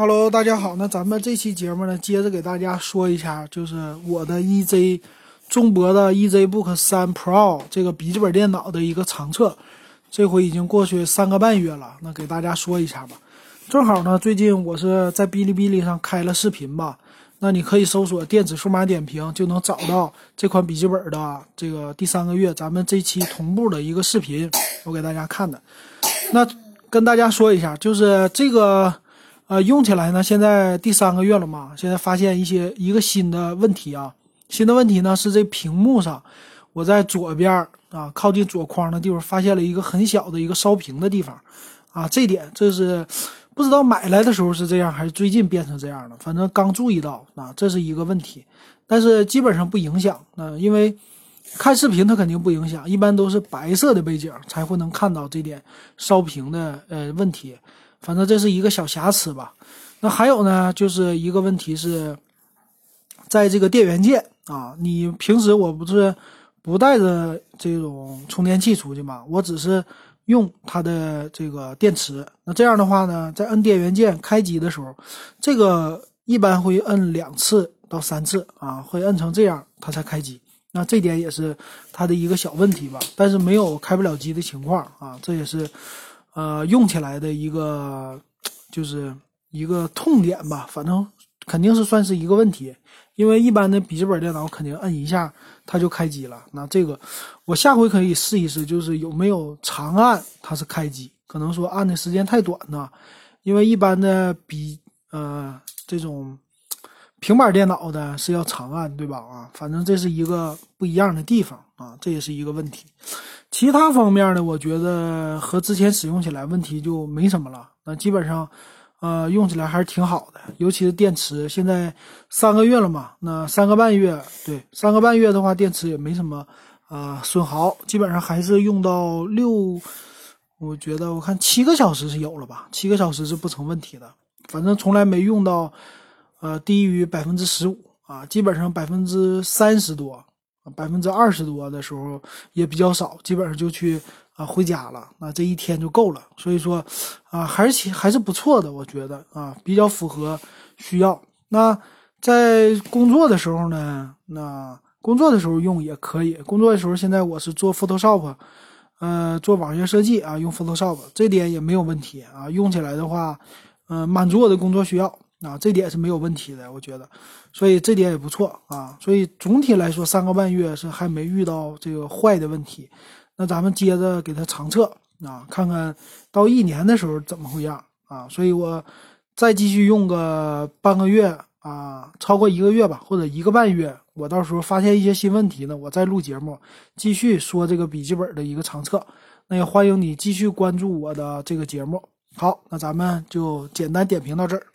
Hello，大家好。那咱们这期节目呢，接着给大家说一下，就是我的 EZ 中博的 EZBook 3 Pro 这个笔记本电脑的一个长测。这回已经过去三个半月了，那给大家说一下吧。正好呢，最近我是在哔哩哔哩上开了视频吧，那你可以搜索“电子数码点评”，就能找到这款笔记本的这个第三个月咱们这期同步的一个视频，我给大家看的。那跟大家说一下，就是这个。呃，用起来呢，现在第三个月了嘛，现在发现一些一个新的问题啊，新的问题呢是这屏幕上，我在左边啊，靠近左框的地方发现了一个很小的一个烧屏的地方，啊，这点这是不知道买来的时候是这样，还是最近变成这样了，反正刚注意到啊，这是一个问题，但是基本上不影响，啊，因为看视频它肯定不影响，一般都是白色的背景才会能看到这点烧屏的呃问题。反正这是一个小瑕疵吧，那还有呢，就是一个问题是，在这个电源键啊，你平时我不是不带着这种充电器出去嘛，我只是用它的这个电池。那这样的话呢，在摁电源键开机的时候，这个一般会摁两次到三次啊，会摁成这样它才开机。那这点也是它的一个小问题吧，但是没有开不了机的情况啊，这也是。呃，用起来的一个就是一个痛点吧，反正肯定是算是一个问题，因为一般的笔记本电脑肯定摁一下它就开机了。那这个我下回可以试一试，就是有没有长按它是开机，可能说按的时间太短呢，因为一般的笔呃这种平板电脑的是要长按，对吧？啊，反正这是一个不一样的地方啊，这也是一个问题。其他方面呢，我觉得和之前使用起来问题就没什么了。那基本上，呃，用起来还是挺好的。尤其是电池，现在三个月了嘛，那三个半月，对，三个半月的话，电池也没什么啊损耗，基本上还是用到六，我觉得我看七个小时是有了吧，七个小时是不成问题的。反正从来没用到，呃，低于百分之十五啊，基本上百分之三十多。百分之二十多的时候也比较少，基本上就去啊回家了，那这一天就够了。所以说，啊还是还是不错的，我觉得啊比较符合需要。那在工作的时候呢，那工作的时候用也可以。工作的时候，现在我是做 Photoshop，呃做网页设计啊，用 Photoshop 这点也没有问题啊。用起来的话，嗯满足我的工作需要。啊，这点是没有问题的，我觉得，所以这点也不错啊。所以总体来说，三个半月是还没遇到这个坏的问题。那咱们接着给它长测啊，看看到一年的时候怎么会样啊。所以我再继续用个半个月啊，超过一个月吧，或者一个半月，我到时候发现一些新问题呢，我再录节目继续说这个笔记本的一个长测。那也欢迎你继续关注我的这个节目。好，那咱们就简单点评到这儿。